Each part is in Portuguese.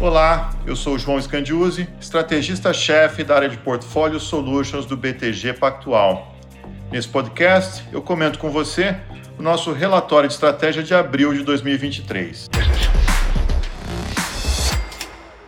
Olá, eu sou o João Scandiuzzi, estrategista-chefe da área de Portfólio Solutions do BTG Pactual. Nesse podcast, eu comento com você o nosso relatório de estratégia de abril de 2023.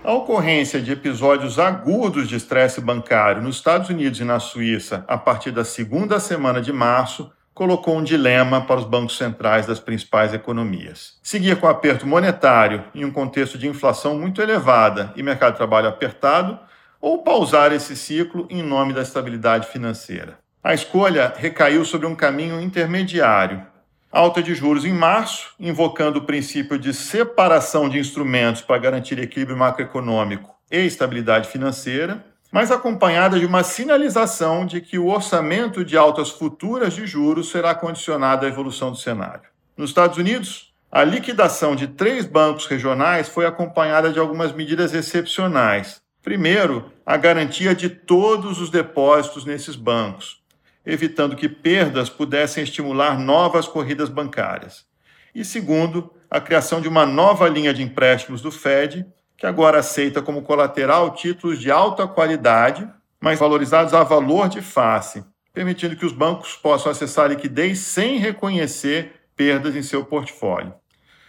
A ocorrência de episódios agudos de estresse bancário nos Estados Unidos e na Suíça a partir da segunda semana de março colocou um dilema para os bancos centrais das principais economias. Seguir com aperto monetário em um contexto de inflação muito elevada e mercado de trabalho apertado, ou pausar esse ciclo em nome da estabilidade financeira. A escolha recaiu sobre um caminho intermediário. Alta de juros em março, invocando o princípio de separação de instrumentos para garantir equilíbrio macroeconômico e estabilidade financeira, mas acompanhada de uma sinalização de que o orçamento de altas futuras de juros será condicionado à evolução do cenário. Nos Estados Unidos, a liquidação de três bancos regionais foi acompanhada de algumas medidas excepcionais. Primeiro, a garantia de todos os depósitos nesses bancos, evitando que perdas pudessem estimular novas corridas bancárias. E segundo, a criação de uma nova linha de empréstimos do Fed, que agora aceita como colateral títulos de alta qualidade, mas valorizados a valor de face, permitindo que os bancos possam acessar liquidez sem reconhecer perdas em seu portfólio.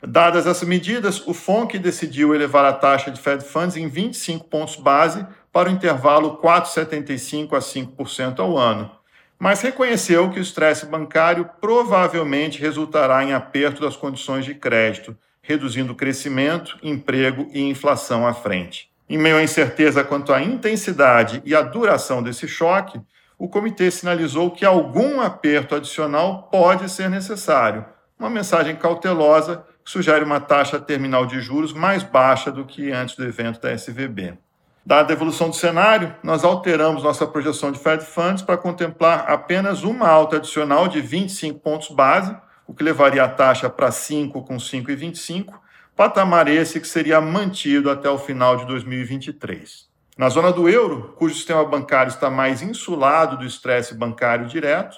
Dadas essas medidas, o FONC decidiu elevar a taxa de Fed Funds em 25 pontos base para o intervalo 4,75% a 5% ao ano, mas reconheceu que o estresse bancário provavelmente resultará em aperto das condições de crédito, reduzindo crescimento, emprego e inflação à frente. Em meio à incerteza quanto à intensidade e à duração desse choque, o comitê sinalizou que algum aperto adicional pode ser necessário, uma mensagem cautelosa que sugere uma taxa terminal de juros mais baixa do que antes do evento da SVB. Dada a evolução do cenário, nós alteramos nossa projeção de Fed Funds para contemplar apenas uma alta adicional de 25 pontos base, o que levaria a taxa para 5 com 5,25, patamar esse que seria mantido até o final de 2023. Na zona do euro, cujo sistema bancário está mais insulado do estresse bancário direto,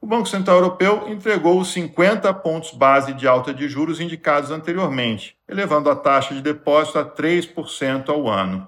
o Banco Central Europeu entregou os 50 pontos base de alta de juros indicados anteriormente, elevando a taxa de depósito a 3% ao ano.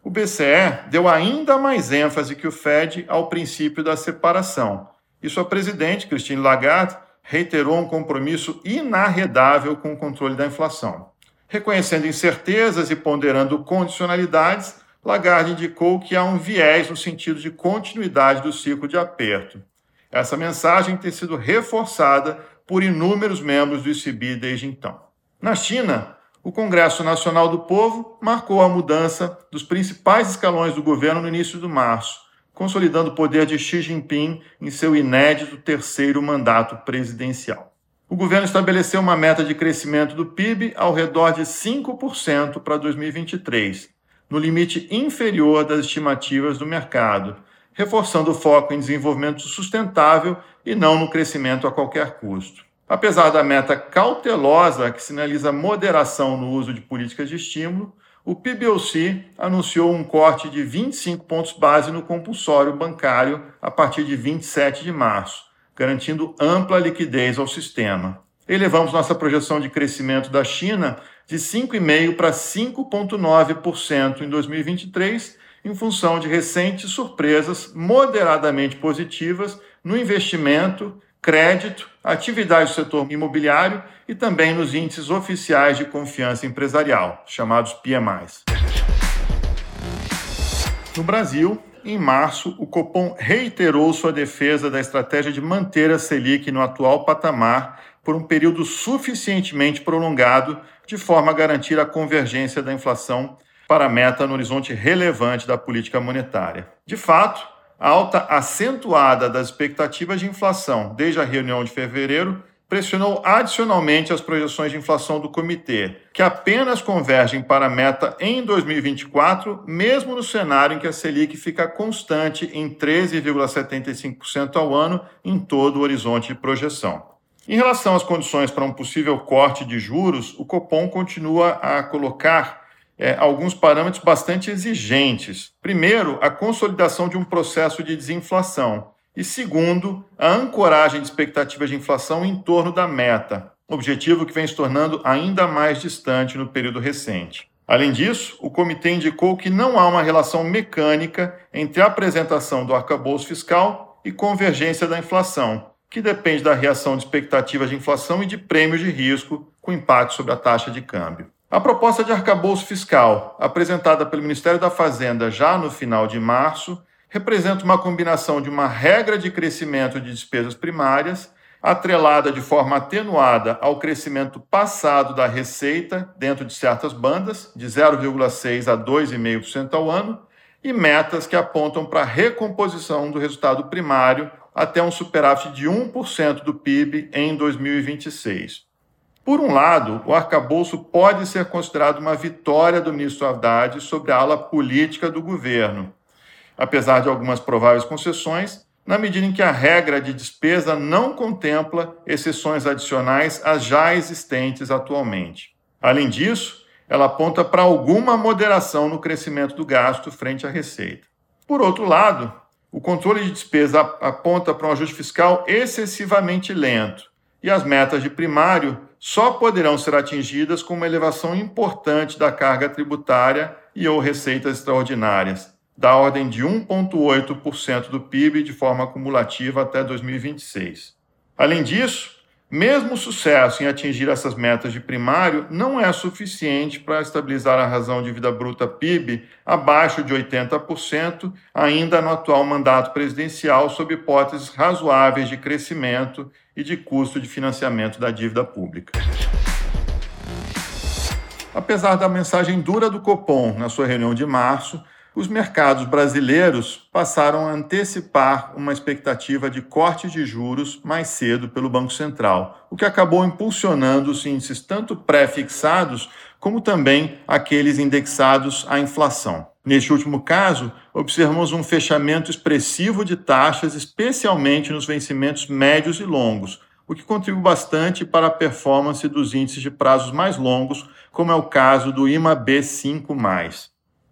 O BCE deu ainda mais ênfase que o Fed ao princípio da separação, e sua presidente, Christine Lagarde, reiterou um compromisso inarredável com o controle da inflação. Reconhecendo incertezas e ponderando condicionalidades, Lagarde indicou que há um viés no sentido de continuidade do ciclo de aperto. Essa mensagem tem sido reforçada por inúmeros membros do ICB desde então. Na China, o Congresso Nacional do Povo marcou a mudança dos principais escalões do governo no início de março, consolidando o poder de Xi Jinping em seu inédito terceiro mandato presidencial. O governo estabeleceu uma meta de crescimento do PIB ao redor de 5% para 2023, no limite inferior das estimativas do mercado, reforçando o foco em desenvolvimento sustentável e não no crescimento a qualquer custo. Apesar da meta cautelosa que sinaliza moderação no uso de políticas de estímulo, o PBOC anunciou um corte de 25 pontos base no compulsório bancário a partir de 27 de março, garantindo ampla liquidez ao sistema. Elevamos nossa projeção de crescimento da China de 5,5% para 5,9% em 2023, em função de recentes surpresas moderadamente positivas no investimento crédito, atividade do setor imobiliário e também nos índices oficiais de confiança empresarial, chamados PMIs. No Brasil, em março, o Copom reiterou sua defesa da estratégia de manter a Selic no atual patamar por um período suficientemente prolongado, de forma a garantir a convergência da inflação para a meta no horizonte relevante da política monetária. De fato, alta acentuada das expectativas de inflação desde a reunião de fevereiro pressionou adicionalmente as projeções de inflação do comitê, que apenas convergem para a meta em 2024, mesmo no cenário em que a Selic fica constante em 13,75% ao ano em todo o horizonte de projeção. Em relação às condições para um possível corte de juros, o Copom continua a colocar é, alguns parâmetros bastante exigentes. Primeiro, a consolidação de um processo de desinflação. E segundo, a ancoragem de expectativas de inflação em torno da meta. objetivo que vem se tornando ainda mais distante no período recente. Além disso, o comitê indicou que não há uma relação mecânica entre a apresentação do arcabouço fiscal e convergência da inflação, que depende da reação de expectativas de inflação e de prêmios de risco com impacto sobre a taxa de câmbio. A proposta de arcabouço fiscal, apresentada pelo Ministério da Fazenda já no final de março, representa uma combinação de uma regra de crescimento de despesas primárias atrelada de forma atenuada ao crescimento passado da receita dentro de certas bandas, de 0,6% a 2,5% ao ano, e metas que apontam para a recomposição do resultado primário até um superávit de 1% do PIB em 2026. Por um lado, o arcabouço pode ser considerado uma vitória do ministro Haddad sobre a ala política do governo. Apesar de algumas prováveis concessões, na medida em que a regra de despesa não contempla exceções adicionais às já existentes atualmente. Além disso, ela aponta para alguma moderação no crescimento do gasto frente à receita. Por outro lado, o controle de despesa aponta para um ajuste fiscal excessivamente lento, e as metas de primário só poderão ser atingidas com uma elevação importante da carga tributária e ou receitas extraordinárias, da ordem de 1,8% do PIB de forma acumulativa até 2026. Além disso, mesmo o sucesso em atingir essas metas de primário não é suficiente para estabilizar a razão de vida bruta PIB abaixo de 80%, ainda no atual mandato presidencial, sob hipóteses razoáveis de crescimento e de custo de financiamento da dívida pública. Apesar da mensagem dura do Copom na sua reunião de março, os mercados brasileiros passaram a antecipar uma expectativa de corte de juros mais cedo pelo Banco Central, o que acabou impulsionando os índices tanto pré-fixados como também aqueles indexados à inflação. Neste último caso, observamos um fechamento expressivo de taxas, especialmente nos vencimentos médios e longos, o que contribui bastante para a performance dos índices de prazos mais longos, como é o caso do IMA B5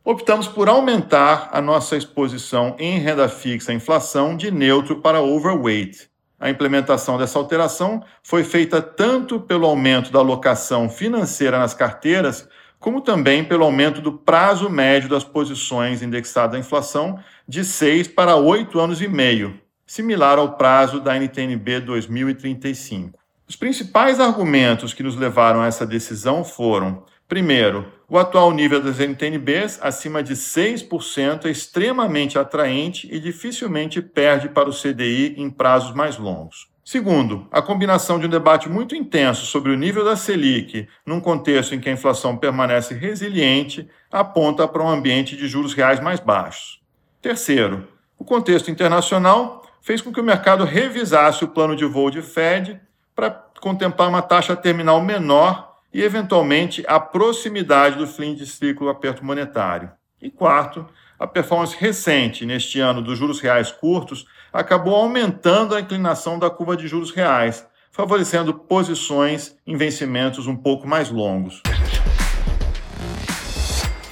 optamos por aumentar a nossa exposição em renda fixa à inflação de neutro para overweight. A implementação dessa alteração foi feita tanto pelo aumento da alocação financeira nas carteiras, como também pelo aumento do prazo médio das posições indexadas à inflação de 6 para 8 anos e meio, similar ao prazo da NTNB 2035. Os principais argumentos que nos levaram a essa decisão foram Primeiro, o atual nível das NTNBs, acima de 6%, é extremamente atraente e dificilmente perde para o CDI em prazos mais longos. Segundo, a combinação de um debate muito intenso sobre o nível da Selic, num contexto em que a inflação permanece resiliente, aponta para um ambiente de juros reais mais baixos. Terceiro, o contexto internacional fez com que o mercado revisasse o plano de voo de Fed para contemplar uma taxa terminal menor e, eventualmente, a proximidade do fim de ciclo aperto monetário. E quarto, a performance recente neste ano dos juros reais curtos acabou aumentando a inclinação da curva de juros reais, favorecendo posições em vencimentos um pouco mais longos.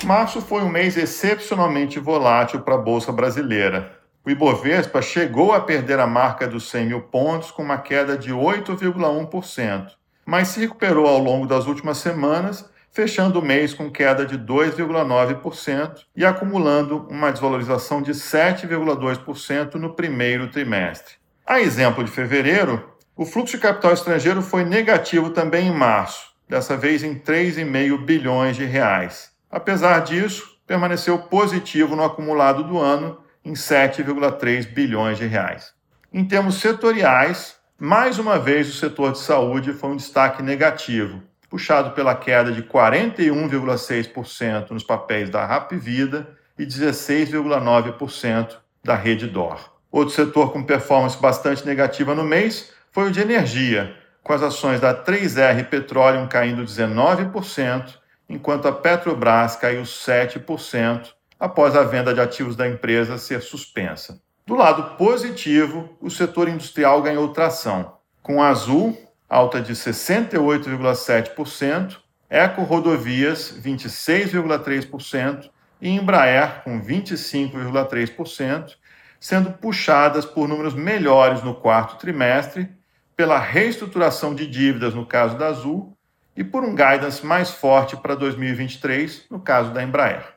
Março foi um mês excepcionalmente volátil para a Bolsa Brasileira. O Ibovespa chegou a perder a marca dos 100 mil pontos com uma queda de 8,1% mas se recuperou ao longo das últimas semanas, fechando o mês com queda de 2,9% e acumulando uma desvalorização de 7,2% no primeiro trimestre. A exemplo de fevereiro, o fluxo de capital estrangeiro foi negativo também em março, dessa vez em 3,5 bilhões de reais. Apesar disso, permaneceu positivo no acumulado do ano em 7,3 bilhões de reais. Em termos setoriais, mais uma vez, o setor de saúde foi um destaque negativo, puxado pela queda de 41,6% nos papéis da Rap Vida e 16,9% da Rede Dor. Outro setor com performance bastante negativa no mês foi o de energia, com as ações da 3R Petroleum caindo 19%, enquanto a Petrobras caiu 7% após a venda de ativos da empresa ser suspensa. Do lado positivo, o setor industrial ganhou tração, com a Azul alta de 68,7%, Eco Rodovias 26,3% e Embraer com 25,3%, sendo puxadas por números melhores no quarto trimestre, pela reestruturação de dívidas no caso da Azul e por um guidance mais forte para 2023 no caso da Embraer.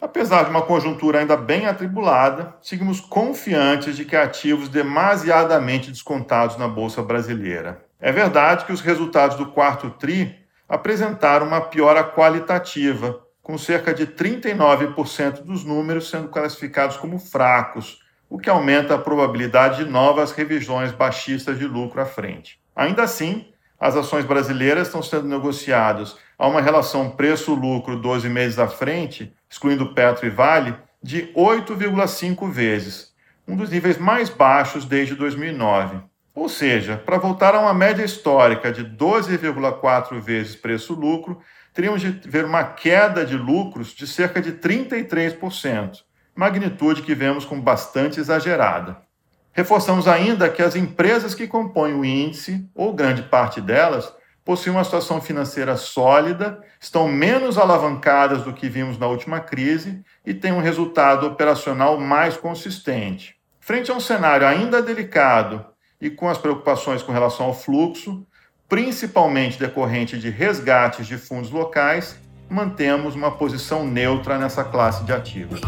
Apesar de uma conjuntura ainda bem atribulada, seguimos confiantes de que ativos demasiadamente descontados na bolsa brasileira. É verdade que os resultados do quarto tri apresentaram uma piora qualitativa, com cerca de 39% dos números sendo classificados como fracos, o que aumenta a probabilidade de novas revisões baixistas de lucro à frente. Ainda assim, as ações brasileiras estão sendo negociadas a uma relação preço-lucro 12 meses à frente, excluindo Petro e Vale, de 8,5 vezes, um dos níveis mais baixos desde 2009. Ou seja, para voltar a uma média histórica de 12,4 vezes preço-lucro, teríamos de ver uma queda de lucros de cerca de 33%, magnitude que vemos como bastante exagerada. Reforçamos ainda que as empresas que compõem o índice, ou grande parte delas, possuem uma situação financeira sólida, estão menos alavancadas do que vimos na última crise e têm um resultado operacional mais consistente. Frente a um cenário ainda delicado e com as preocupações com relação ao fluxo, principalmente decorrente de resgates de fundos locais, mantemos uma posição neutra nessa classe de ativos.